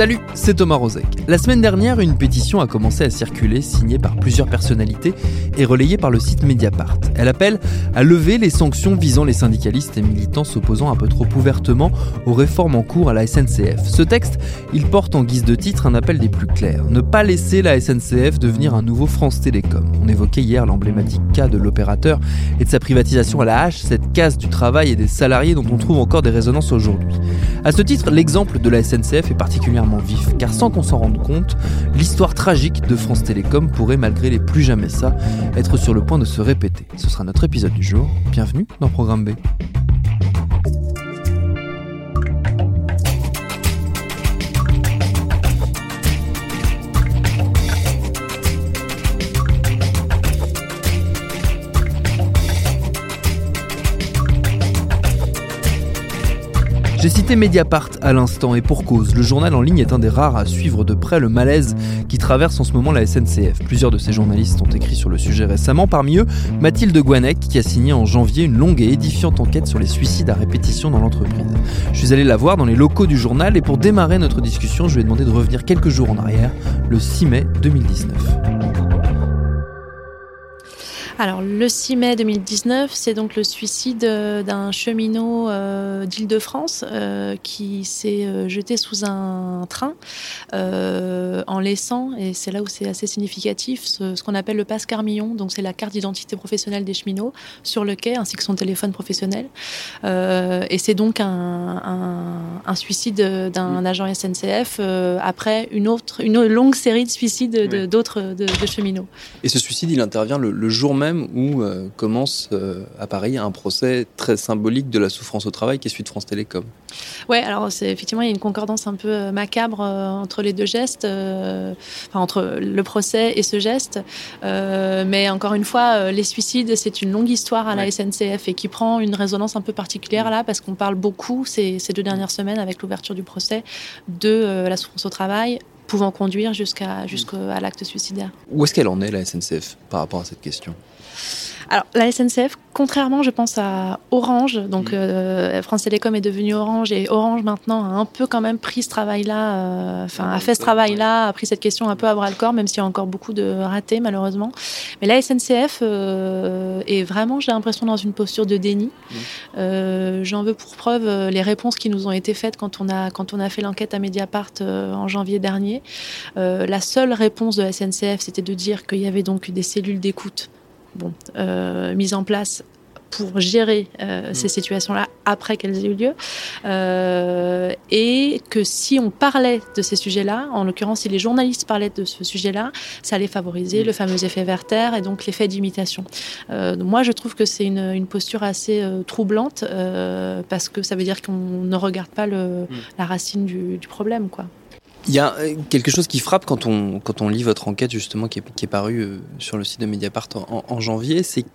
Salut, c'est Thomas Rozek. La semaine dernière, une pétition a commencé à circuler, signée par plusieurs personnalités et relayée par le site Mediapart. Elle appelle à lever les sanctions visant les syndicalistes et militants s'opposant un peu trop ouvertement aux réformes en cours à la SNCF. Ce texte, il porte en guise de titre un appel des plus clairs. Ne pas laisser la SNCF devenir un nouveau France Télécom. On évoquait hier l'emblématique cas de l'opérateur et de sa privatisation à la hache, cette casse du travail et des salariés dont on trouve encore des résonances aujourd'hui. À ce titre, l'exemple de la SNCF est particulièrement vif, car sans qu'on s'en rende compte, l'histoire tragique de France Télécom pourrait, malgré les plus jamais ça, être sur le point de se répéter. Ce sera notre épisode du jour. Bienvenue dans Programme B. J'ai cité Mediapart à l'instant et pour cause, le journal en ligne est un des rares à suivre de près le malaise qui traverse en ce moment la SNCF. Plusieurs de ces journalistes ont écrit sur le sujet récemment, parmi eux Mathilde Guanec qui a signé en janvier une longue et édifiante enquête sur les suicides à répétition dans l'entreprise. Je suis allé la voir dans les locaux du journal et pour démarrer notre discussion, je lui ai demandé de revenir quelques jours en arrière, le 6 mai 2019. Alors, le 6 mai 2019, c'est donc le suicide euh, d'un cheminot euh, d'Île-de-France euh, qui s'est jeté sous un train euh, en laissant, et c'est là où c'est assez significatif, ce, ce qu'on appelle le passe carmillon. Donc, c'est la carte d'identité professionnelle des cheminots sur le quai, ainsi que son téléphone professionnel. Et c'est donc un, un, un suicide d'un agent SNCF après une, autre, une longue série de suicides de- d'autres de, de cheminots. Et ce suicide, il intervient le, le jour même où euh, commence euh, à Paris un procès très symbolique de la souffrance au travail qui est celui de France Télécom. Ouais, alors c'est effectivement il y a une concordance un peu euh, macabre entre les deux gestes, enfin entre le procès et ce geste. Mais encore une fois, les suicides, c'est une longue histoire à la. SNCF et qui prend une résonance un peu particulière là parce qu'on parle beaucoup ces, ces deux dernières semaines avec l'ouverture du procès de la souffrance au travail pouvant conduire jusqu'à jusqu'à l'acte suicidaire. Où est-ce qu'elle en est, la SNCF, par rapport à cette question? Alors, la SNCF, contrairement, je pense, à Orange, donc Mm. euh, France Télécom est devenu Orange et Orange maintenant a un peu quand même pris ce travail-là, euh, enfin, a fait ce travail-là, a pris cette question un peu à bras le corps, même s'il y a encore beaucoup de ratés, malheureusement. Mais la SNCF euh, est vraiment, j'ai l'impression, dans une posture de déni. Euh, J'en veux pour preuve les réponses qui nous ont été faites quand on a, quand on a fait l'enquête à Mediapart en janvier dernier. La seule réponse de la SNCF, c'était de dire qu'il y avait donc des cellules d'écoute bon, euh, mises en place pour gérer euh, ces situations-là après qu'elles aient eu lieu. Euh, et que si on parlait de ces sujets-là, en l'occurrence si les journalistes parlaient de ce sujet-là, ça allait favoriser le fameux effet Werther et donc l'effet d'imitation. Euh, moi, je trouve que c'est une, une posture assez troublante parce que ça veut dire qu'on ne regarde pas le, la racine du, du problème. quoi. Il y a euh, quelque chose qui frappe quand on, quand on lit votre enquête, justement, qui est, qui est parue euh, sur le site de Mediapart en, en janvier, c'est que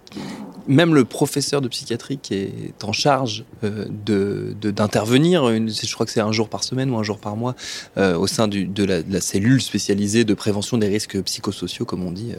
même le professeur de psychiatrie qui est en charge euh, de d'intervenir, je crois que c'est un jour par semaine ou un jour par mois, euh, au sein du- de, la, de la cellule spécialisée de prévention des risques psychosociaux, comme on dit,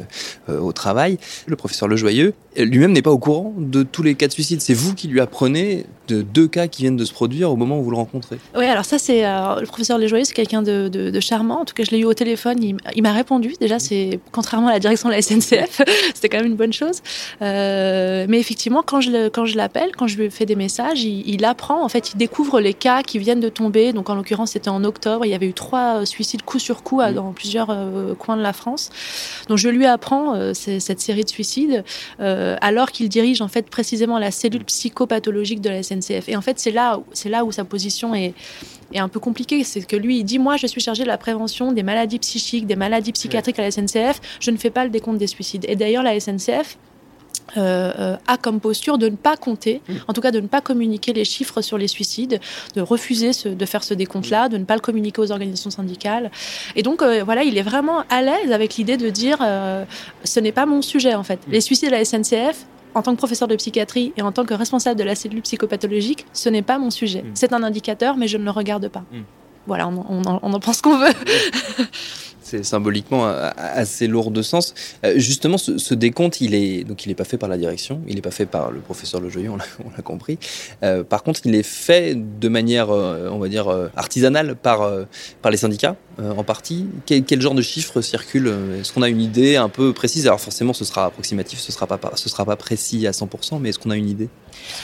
euh, euh, au travail, le professeur Lejoyeux, lui-même n'est pas au courant de tous les cas de suicide. C'est vous qui lui apprenez de deux cas qui viennent de se produire au moment où vous le rencontrez. Oui, alors ça, c'est euh, le professeur Lejoyeux, c'est quelqu'un de, de- de charmant. En tout cas, je l'ai eu au téléphone. Il, m'a répondu. Déjà, c'est contrairement à la direction de la SNCF, c'était quand même une bonne chose. Euh, mais effectivement, quand je quand l'appelle, quand je lui fais des messages, il, il apprend. En fait, il découvre les cas qui viennent de tomber. Donc, en l'occurrence, c'était en octobre. Il y avait eu trois euh, suicides coup sur coup à- dans plusieurs euh, coins de la France. Donc, je lui apprends cette série de suicides, alors qu'il dirige en fait précisément la cellule psychopathologique de la SNCF SNCF. Et en fait, c'est là, c'est là où sa position est, est un peu compliquée. C'est que lui, il dit Moi, je suis chargé de la prévention des maladies psychiques, des maladies psychiatriques à la SNCF. Je ne fais pas le décompte des suicides. Et d'ailleurs, la SNCF euh, euh, a comme posture de ne pas compter, en tout cas de ne pas communiquer les chiffres sur les suicides, de refuser de faire ce décompte-là, de ne pas le communiquer aux organisations syndicales. Et donc, euh, voilà, il est vraiment à l'aise avec l'idée de dire ce n'est pas mon sujet, en fait. Les suicides à la SNCF, en tant que professeur de psychiatrie et en tant que responsable de la cellule psychopathologique, ce n'est pas mon sujet. C'est un indicateur, mais je ne le regarde pas. Voilà, on, on en pense qu'on veut. c'est symboliquement assez lourd de sens. Euh, justement, ce, décompte, il est donc il n'est pas fait par la direction, il n'est pas fait par le professeur Lejoyeux, on l'a compris. Euh, par contre, il est fait de manière, euh, on va dire, artisanale par par les syndicats en partie. Quel, genre de chiffres circulent Est-ce qu'on a une idée un peu précise? Alors forcément, ce sera approximatif, ce sera sera pas précis à 100%, mais est-ce qu'on a une idée?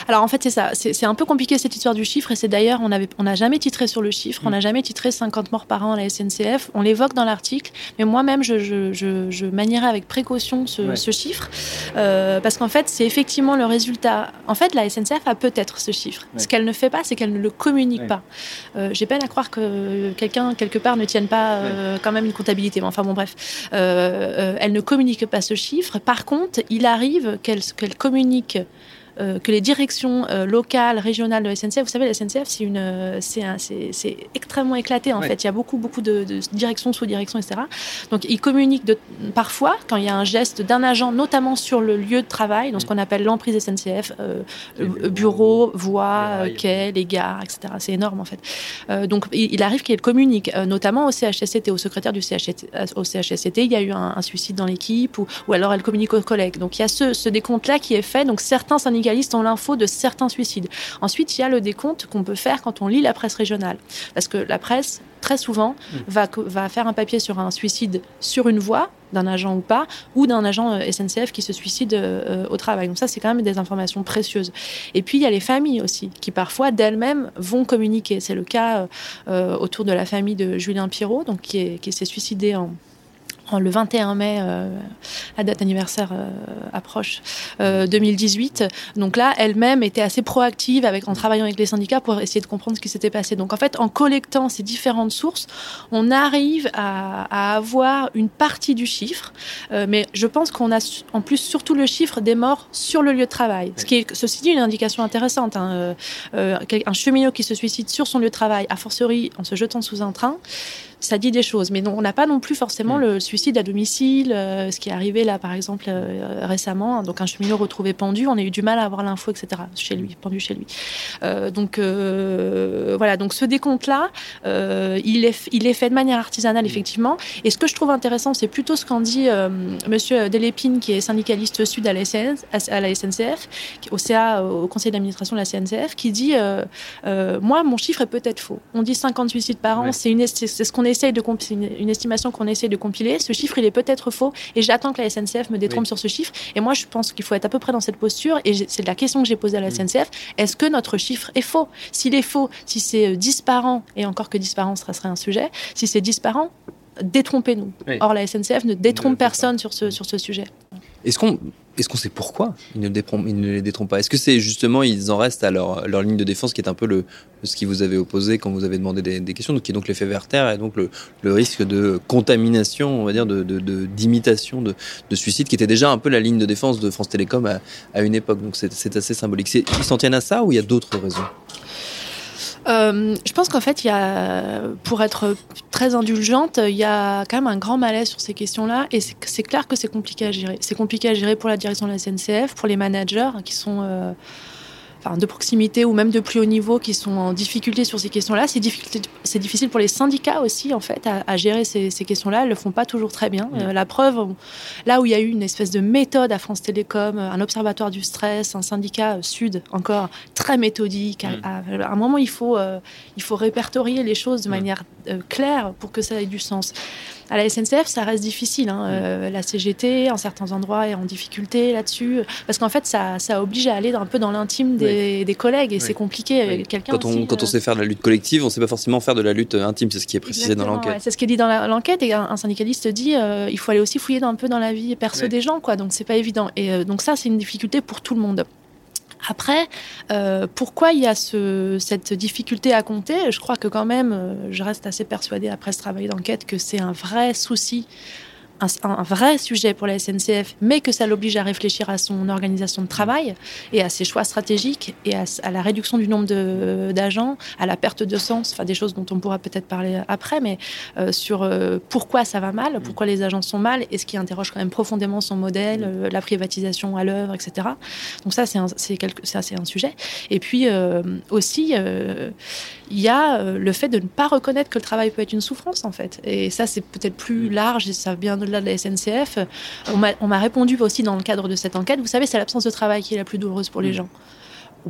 Alors en fait, c'est ça. C'est un peu compliqué cette histoire du chiffre, et c'est d'ailleurs on avait on n'a jamais titré sur le chiffre, on n'a jamais titré 50 morts par an à la SNCF. On l'évoque dans l'article mais moi-même, je, je, manierais avec précaution ce, chiffre, euh, parce qu'en fait, c'est effectivement le résultat. En fait, la SNCF a peut-être ce chiffre. Ce qu'elle ne fait pas, c'est qu'elle ne le communique pas. Euh, j'ai peine à croire que quelqu'un, quelque part, ne tienne pas euh, quand même une comptabilité. Mais enfin, bon, bref. elle ne communique pas ce chiffre. Par contre, il arrive qu'elle communique euh, que les directions euh, locales, régionales de la SNCF, vous savez, la SNCF, c'est une, euh, c'est, extrêmement éclaté en fait. Il y a beaucoup, beaucoup de, directions, sous-directions, etc. Donc, ils communiquent de, parfois quand il y a un geste d'un agent, notamment sur le lieu de travail, dans ce qu'on appelle l'emprise SNCF, bureau, voie, quai, les gares, etc. C'est énorme en fait. donc, il, arrive qu'il communique, notamment au CHSCT, au secrétaire du CHSCT, au CHSCT, il y a eu un, suicide dans l'équipe, ou, ou, alors elle communique aux collègues. Donc, il y a ce, ce décompte-là qui est fait. Donc, certains syndicats syndicalistes ont l'info de certains suicides. Ensuite, il y a le décompte qu'on peut faire quand on lit la presse régionale. Parce que la presse, très souvent, mm. va, va faire un papier sur un suicide sur une voie, d'un agent ou pas, ou d'un agent euh, SNCF qui se suicide euh, au travail. Donc ça, c'est quand même des informations précieuses. Et puis, il y a les familles aussi, qui parfois d'elles-mêmes vont communiquer. C'est le cas euh, autour de la famille de Julien Pirot, donc qui, qui s'est suicidé en le 21 mai, euh, la date anniversaire euh, approche, 2018. Euh, Donc là, elle-même était assez proactive avec, en travaillant avec les syndicats pour essayer de comprendre ce qui s'était passé. Donc en fait, en collectant ces différentes sources, on arrive à, avoir une partie du chiffre. mais je pense qu'on a en plus surtout le chiffre des morts sur le lieu de travail. Ce qui est, ceci dit, une indication intéressante. Hein. un cheminot qui se suicide sur son lieu de travail, a fortiori en se jetant sous un train, ça dit des choses. Mais non, on n'a pas non plus forcément mm. le suicide à domicile, euh, ce qui est arrivé là, par exemple, euh, récemment. Donc, un cheminot retrouvé pendu, on a eu du mal à avoir l'info, etc., chez lui, pendu chez lui. Euh, donc, voilà. Donc, ce décompte-là, il, est, il est fait de manière artisanale, mm. effectivement. Et ce que je trouve intéressant, c'est plutôt ce qu'en dit Monsieur Delépine, qui est syndicaliste sud à la, à la SNCF, au CA, au conseil d'administration de la CNCF, qui dit Moi, mon chiffre est peut-être faux. On dit 50 suicides par an, c'est ce qu'on est essaye de une, une estimation qu'on essaie de compiler. Ce chiffre, il est peut-être faux et j'attends que la SNCF me détrompe sur ce chiffre. Et moi, je pense qu'il faut être à peu près dans cette posture. Et c'est la question que j'ai posée à la mm. SNCF. Est-ce que notre chiffre est faux? S'il est faux, si c'est euh, disparant, et encore que disparant, ce serait un sujet, si c'est disparant, détrompez-nous. Or, la SNCF ne détrompe personne sur ce, sur ce sujet. Est-ce qu'on est-ce qu'on sait pourquoi ils ne, les détrompent pas? Est-ce que c'est justement ils en restent à leur, ligne de défense qui est un peu le, ce qui vous avez opposé quand vous avez demandé des, questions, donc qui est donc l'effet Werther et donc le, risque de contamination, on va dire, d'imitation, de, de, suicide, qui était déjà un peu la ligne de défense de France Télécom à, à une époque. Donc c'est, assez symbolique. Ils s'en tiennent à ça ou il y a d'autres raisons? Euh, je pense qu'en fait, il y a, pour être très indulgente, il y a quand même un grand malaise sur ces questions-là. Et c'est clair que c'est compliqué à gérer. C'est compliqué à gérer pour la direction de la SNCF, pour les managers qui sont. Euh, de proximité ou même de plus haut niveau qui sont en difficulté sur ces questions-là. C'est difficile, c'est difficile pour les syndicats aussi, en fait, à, gérer ces, questions-là. Ils le font pas toujours très bien. Euh, la preuve, là où il y a eu une espèce de méthode à France Télécom, un observatoire du stress, un syndicat sud encore très méthodique. À, un moment, il faut, euh, il faut répertorier les choses de manière euh, claire pour que ça ait du sens. À la SNCF, ça reste difficile. Hein. Euh, la CGT, en certains endroits, est en difficulté là-dessus. Parce qu'en fait, ça, ça, oblige à aller un peu dans l'intime des, des, collègues et c'est compliqué. Quelqu'un quand on, quand on euh, sait faire de la lutte collective, on ne sait pas forcément faire de la lutte intime. C'est ce qui est précisé dans l'enquête. c'est ce qui est dit dans l'enquête. Et un, syndicaliste dit euh, il faut aller aussi fouiller un peu dans la vie perso des gens. Quoi. Donc, c'est pas évident. Et donc, ça, c'est une difficulté pour tout le monde. Après, euh, pourquoi il y a ce, cette difficulté à compter? Je crois que quand même, euh, je reste assez persuadée après ce travail d'enquête que c'est un vrai souci un, vrai sujet pour la SNCF, mais que ça l'oblige à réfléchir à son organisation de travail et à ses choix stratégiques et à, la réduction du nombre d'agents, à la perte de sens, enfin des choses dont on pourra peut-être parler après, mais euh, sur euh, pourquoi ça va mal, pourquoi les agents sont mal, et ce qui interroge quand même profondément son modèle, euh, la privatisation à l'œuvre, etc. Donc ça, c'est un, un, sujet. Et puis aussi, il y a le fait de ne pas reconnaître que le travail peut être une souffrance, en fait. Et ça, c'est peut-être plus large et ça vient de de la SNCF, on m'a répondu aussi dans le cadre de cette enquête, vous savez, c'est l'absence de travail qui est la plus douloureuse pour les mm. gens.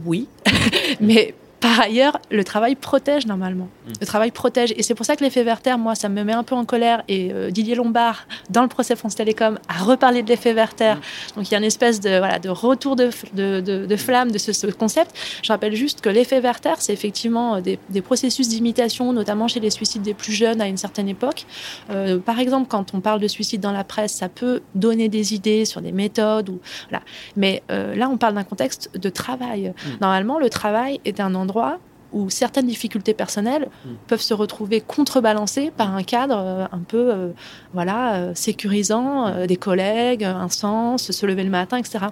Oui, mais par ailleurs, le travail protège normalement. Mm. Le travail protège. Et c'est pour ça que l'effet Werther, moi, ça me met un peu en colère. Et euh, Didier Lombard, dans le procès France Télécom, a reparlé de l'effet Werther. Mm. Donc il y a une espèce de, voilà, de retour de, de, de, flamme de ce, concept. Je rappelle juste que l'effet Werther, c'est effectivement euh, des, des processus d'imitation, notamment chez les suicides des plus jeunes à une certaine époque. Euh, par exemple, quand on parle de suicide dans la presse, ça peut donner des idées sur des méthodes. Ou, voilà. Mais là, on parle d'un contexte de travail. Mm. Normalement, le travail est un endroit où certaines difficultés personnelles hmm. peuvent se retrouver contrebalancées par un cadre euh, un peu euh, voilà euh, sécurisant des collègues, un sens, se lever le matin, etc.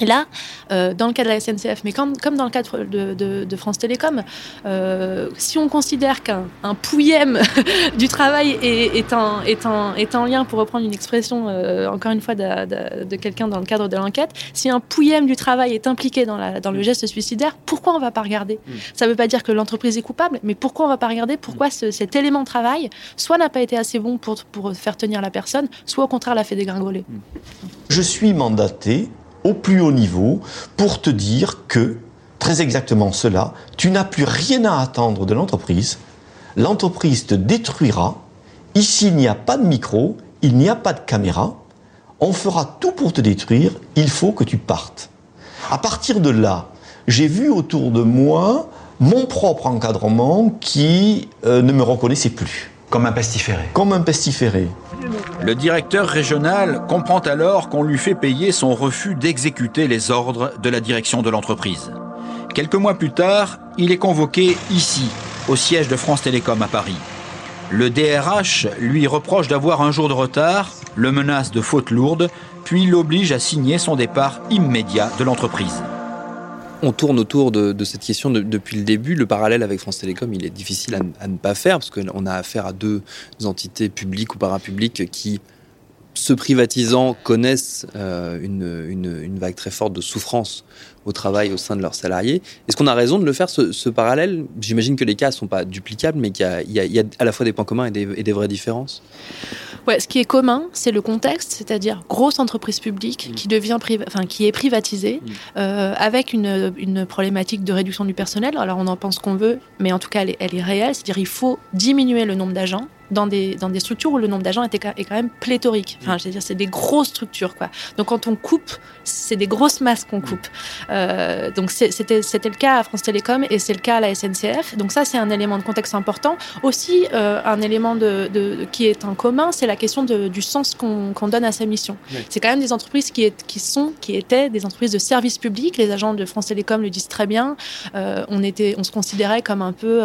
Et là, euh, dans le cas de la SNCF, mais comme, comme dans le cadre de, de, France Télécom, euh, si on considère qu'un un pouillème du travail est, est, en, lien, pour reprendre une expression, euh, encore une fois, de, de quelqu'un dans le cadre de l'enquête, si un pouillème du travail est impliqué dans, la, dans le geste suicidaire, pourquoi on ne va pas regarder? Mm. Ça ne veut pas dire que l'entreprise est coupable, mais pourquoi on ne va pas regarder? Pourquoi ce, cet élément de travail, soit n'a pas été assez bon pour, pour faire tenir la personne, soit au contraire l'a fait dégringoler? Je suis mandaté au plus haut niveau pour te dire que, très exactement cela, tu n'as plus rien à attendre de l'entreprise, l'entreprise te détruira, ici il n'y a pas de micro, il n'y a pas de caméra, on fera tout pour te détruire, il faut que tu partes. À partir de là, j'ai vu autour de moi mon propre encadrement qui euh, ne me reconnaissait plus. Comme un pestiféré. Comme un pestiféré. Le directeur régional comprend alors qu'on lui fait payer son refus d'exécuter les ordres de la direction de l'entreprise. Quelques mois plus tard, il est convoqué ici, au siège de France Télécom à Paris. Le DRH lui reproche d'avoir un jour de retard, le menace de faute lourde, puis l'oblige à signer son départ immédiat de l'entreprise. On tourne autour de, cette question depuis le début. Le parallèle avec France Télécom, il est difficile à, ne pas faire parce qu'on a affaire à deux entités publiques ou parapubliques qui, se privatisant, connaissent euh, une, vague très forte de souffrance au travail au sein de leurs salariés. Est-ce qu'on a raison de le faire, ce, parallèle? J'imagine que les cas ne sont pas duplicables, mais qu'il y, a à la fois des points communs et des vraies différences. Ouais, ce qui est commun, c'est le contexte, c'est-à-dire grosse entreprise publique mm. qui devient, enfin, qui est privatisée, mm. euh, avec une, une, problématique de réduction du personnel. Alors on en pense qu'on veut, mais en tout cas elle est, elle est réelle, c'est-à-dire il faut diminuer le nombre d'agents dans des, dans des structures où le nombre d'agents est, est, quand même pléthorique. Enfin, je veux dire, c'est des grosses structures, quoi. Donc, quand on coupe, c'est des grosses masses qu'on coupe. Euh, donc, c'était le cas à France Télécom et c'est le cas à la SNCF. Donc, ça, c'est un élément de contexte important. Aussi, euh, un élément de, de, qui est en commun, c'est la question de, du sens qu'on donne à sa mission. C'est quand même des entreprises qui, est, qui sont, qui étaient des entreprises de service public. Les agents de France Télécom le disent très bien. Euh, on était, on se considérait comme un peu,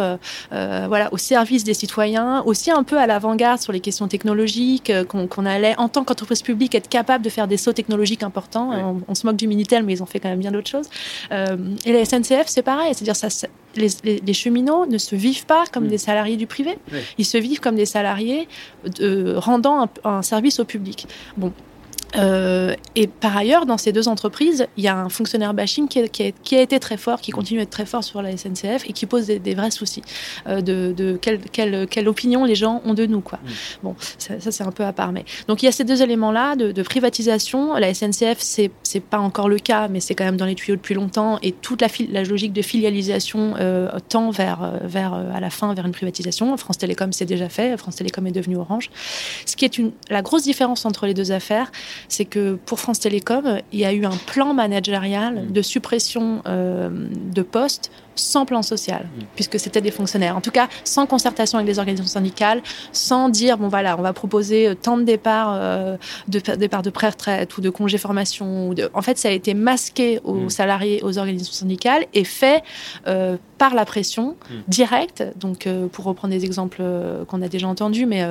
voilà, au service des citoyens, aussi un peu à l'avant-garde sur les questions technologiques, euh, qu'on allait, en tant qu'entreprise publique, être capable de faire des sauts technologiques importants. On, se moque du Minitel, mais ils ont fait quand même bien d'autres choses. Euh, et la SNCF, c'est pareil. C'est-à-dire, ça, les, cheminots ne se vivent pas comme des salariés du privé. Ils se vivent comme des salariés euh, rendant un, un, service au public. Bon, euh, et par ailleurs, dans ces deux entreprises, il y a un fonctionnaire bashing qui, qui, a été très fort, qui continue à être très fort sur la SNCF et qui pose des, vrais soucis euh, de, de quelle, quelle, quelle, opinion les gens ont de nous. Quoi. Mm. Bon, ça, c'est un peu à part. Mais... Donc il y a ces deux éléments-là de, de, privatisation. La SNCF, c'est, pas encore le cas, mais c'est quand même dans les tuyaux depuis longtemps. Et toute la, la logique de filialisation euh, tend vers, euh, vers à la fin vers une privatisation. France Télécom, c'est déjà fait. France Télécom est devenu Orange. Ce qui est une, la grosse différence entre les deux affaires, c'est que pour France Télécom, il y a eu un plan managérial mm. de suppression euh, de postes sans plan social, puisque c'était des fonctionnaires. En tout cas, sans concertation avec les organisations syndicales, sans dire, bon voilà, on va proposer euh, tant de départs, euh, de de pré-retraite ou de congé formation. Ou de... En fait, ça a été masqué aux salariés, aux organisations syndicales et fait euh, par la pression directe. Donc, pour reprendre des exemples qu'on a déjà entendus, mais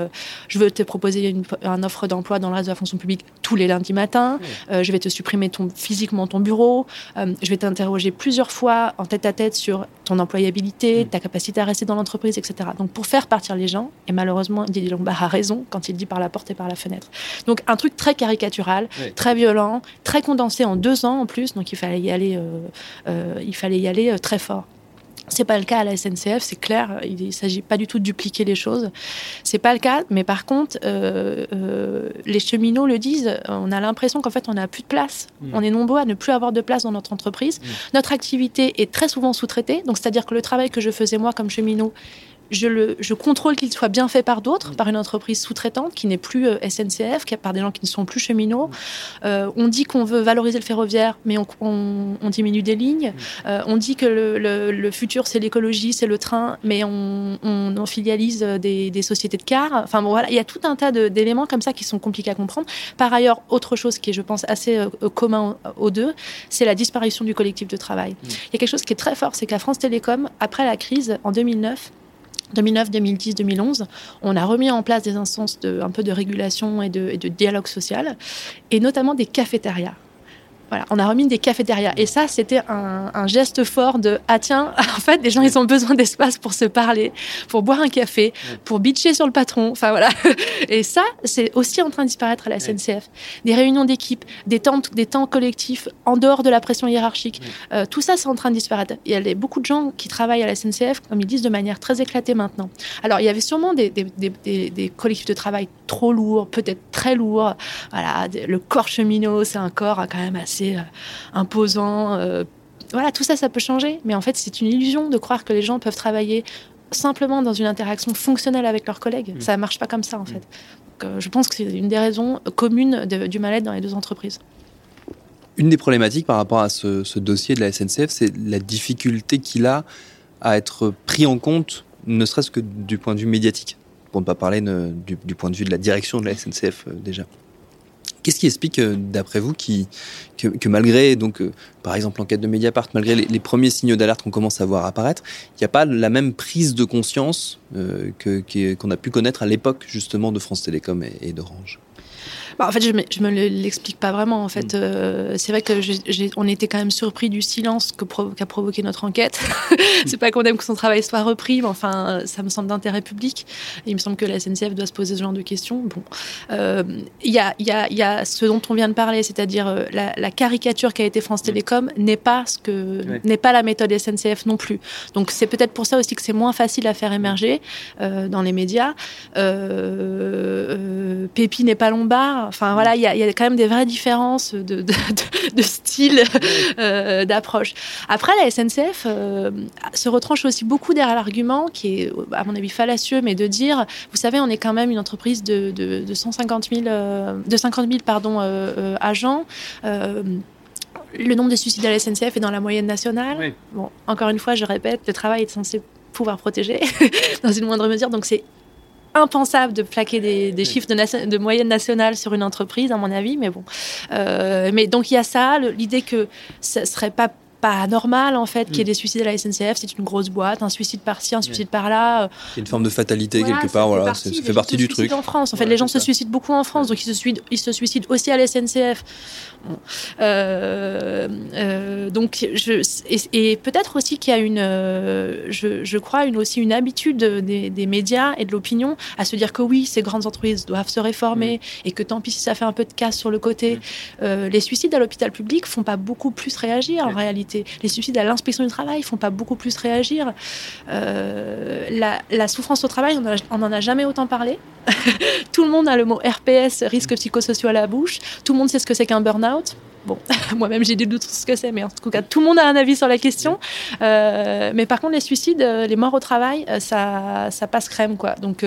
je veux te proposer une, offre d'emploi dans le reste de la fonction publique tous les lundis matins. je vais te supprimer ton, physiquement ton bureau. je vais t'interroger plusieurs fois en tête à tête sur ton employabilité, mm. ta capacité à rester dans l'entreprise, etc. Donc pour faire partir les gens, et malheureusement Didier Lombard a raison quand il dit par la porte et par la fenêtre. Donc un truc très caricatural, très violent, très condensé en deux ans en plus, donc il fallait y aller, euh, euh, il fallait y aller euh, très fort. C'est pas le cas à la SNCF, c'est clair. Il ne s'agit pas du tout de dupliquer les choses. C'est pas le cas, mais par contre, euh, euh, les cheminots le disent. On a l'impression qu'en fait, on n'a plus de place. Mmh. On est nombreux à ne plus avoir de place dans notre entreprise. Mmh. Notre activité est très souvent sous-traitée. Donc, c'est-à-dire que le travail que je faisais moi comme cheminot je, le, je contrôle qu'il soit bien fait par d'autres, par une entreprise sous-traitante qui n'est plus euh, SNCF, qui, par des gens qui ne sont plus cheminots. Euh, on dit qu'on veut valoriser le ferroviaire, mais on, on, diminue des lignes. Euh, on dit que le, le, futur, c'est l'écologie, c'est le train, mais on, on filialise des, des, sociétés de cars. Enfin bon, voilà, il y a tout un tas d'éléments comme ça qui sont compliqués à comprendre. Par ailleurs, autre chose qui est, je pense, assez commun aux deux, c'est la disparition du collectif de travail. Il y a quelque chose qui est très fort, c'est qu'à France Télécom, après la crise, en 2009, 2009, 2010, 2011, on a remis en place des instances de, un peu de régulation et de, et de dialogue social, et notamment des cafétérias. Voilà, on a remis des cafétérias. Et ça, c'était un, geste fort de ah tiens, en fait, les gens ils ont besoin d'espace pour se parler, pour boire un café, pour bitcher sur le patron. Enfin voilà. Et ça, c'est aussi en train de disparaître à la SNCF. Des réunions d'équipe, des temps, des temps collectifs en dehors de la pression hiérarchique. Euh, tout ça, c'est en train de disparaître. Il y a beaucoup de gens qui travaillent à la SNCF, comme ils disent, de manière très éclatée maintenant. Alors, il y avait sûrement des, des collectifs de travail trop lourds, peut-être très lourds. Voilà, le corps cheminot, c'est un corps quand même assez euh, imposant. Euh, voilà, tout ça, ça peut changer. Mais en fait, c'est une illusion de croire que les gens peuvent travailler simplement dans une interaction fonctionnelle avec leurs collègues. Mm. Ça ne marche pas comme ça, en mm. fait. Euh, je pense que c'est une des raisons communes du mal-être dans les deux entreprises. Une des problématiques par rapport à ce, dossier de la SNCF, c'est la difficulté qu'il a à être pris en compte, ne serait-ce que du point de vue médiatique, pour ne pas parler du, du, point de vue de la direction de la SNCF déjà. Qu'est-ce qui explique, euh, d'après vous, que, malgré, donc, euh, par exemple, l'enquête de Mediapart, malgré les, premiers signaux d'alerte qu'on commence à voir apparaître, il n'y a pas la même prise de conscience euh, qu'on a pu connaître à l'époque, justement, de France Télécom et d'Orange? Bah, en fait, je me, je me l'explique pas vraiment. En fait, mm. euh, c'est vrai que on était quand même surpris du silence qu'a provoqué notre enquête. c'est pas qu'on aime que son travail soit repris, mais enfin, ça me semble d'intérêt public. il me semble que la SNCF doit se poser ce genre de questions. Bon, euh, il y, a, y, a, y, a, ce dont on vient de parler, c'est-à-dire euh, la, la, caricature qui a été France mm. Télécom n'est pas ce que n'est pas la méthode SNCF non plus. Donc c'est peut-être pour ça aussi que c'est moins facile à faire émerger euh, dans les médias. Euh, Pépi n'est pas lombard. Enfin voilà, il y, a quand même des vraies différences de, style, euh, d'approche. Après, la SNCF euh, se retranche aussi beaucoup derrière l'argument qui est, à mon avis, fallacieux, mais de dire, vous savez, on est quand même une entreprise de, de 150 000, de 50 000 pardon, euh, agents le nombre de suicides à la SNCF est dans la moyenne nationale. Bon, encore une fois, je répète, le travail est censé pouvoir protéger dans une moindre mesure, donc c'est impensable de plaquer des, chiffres de, de, moyenne nationale sur une entreprise, à mon avis, mais bon. Euh, mais donc il y a ça, l'idée que ce serait pas pas normal en fait qu'il y ait mm. des suicides à la SNCF. C'est une grosse boîte, un suicide par-ci, un suicide par-là. C'est une forme de fatalité quelque part. Voilà, ça fait partie du truc. En France, en fait, les gens se suicident beaucoup en France, donc ils se suicident, ils se suicident aussi à la SNCF. Euh, euh, donc, je, et, peut-être aussi qu'il y a une, euh, je, je, crois, une, aussi une habitude des, des médias et de l'opinion à se dire que oui, ces grandes entreprises doivent se réformer mm. et que tant pis si ça fait un peu de casse sur le côté. Mm. les suicides à l'hôpital public font pas beaucoup plus réagir en réalité. Les suicides à l'inspection du travail ne font pas beaucoup plus réagir. Euh, la, souffrance au travail, on n'en a jamais autant parlé. Tout le monde a le mot RPS, risque psychosocial à la bouche. Tout le monde sait ce que c'est qu'un burn-out. Bon, moi-même j'ai des doutes sur ce que c'est, mais en tout cas, tout le monde a un avis sur la question. Euh, mais par contre, les suicides, euh, les morts au travail, ça, ça passe crème, quoi. Donc,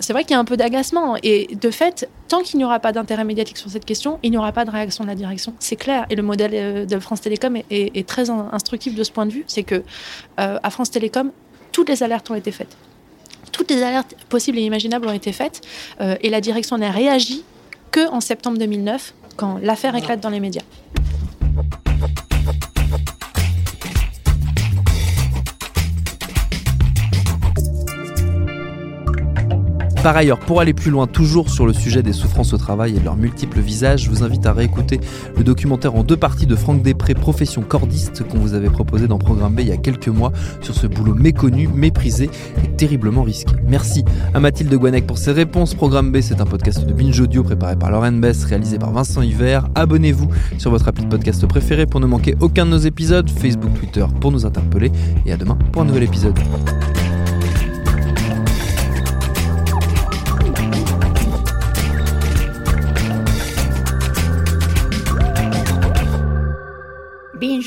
c'est vrai qu'il y a un peu d'agacement. Et de fait, tant qu'il n'y aura pas d'intérêt médiatique sur cette question, il n'y aura pas de réaction de la direction. C'est clair. Et le modèle euh, de France Télécom est, très instructif de ce point de vue. C'est que euh, à France Télécom, toutes les alertes ont été faites. Toutes les alertes possibles et imaginables ont été faites. Euh, et la direction n'a réagi que en septembre 2009, quand l'affaire éclate dans les médias. Par ailleurs, pour aller plus loin, toujours sur le sujet des souffrances au travail et de leurs multiples visages, je vous invite à réécouter le documentaire en deux parties de Franck Després, Profession cordiste, qu'on vous avait proposé dans Programme B il y a quelques mois sur ce boulot méconnu, méprisé et terriblement risqué. Merci à Mathilde Guanec pour ses réponses. Programme B, c'est un podcast de Binge Audio préparé par Lauren Bess, réalisé par Vincent Hiver. Abonnez-vous sur votre appli de podcast préféré pour ne manquer aucun de nos épisodes, Facebook, Twitter pour nous interpeller et à demain pour un nouvel épisode.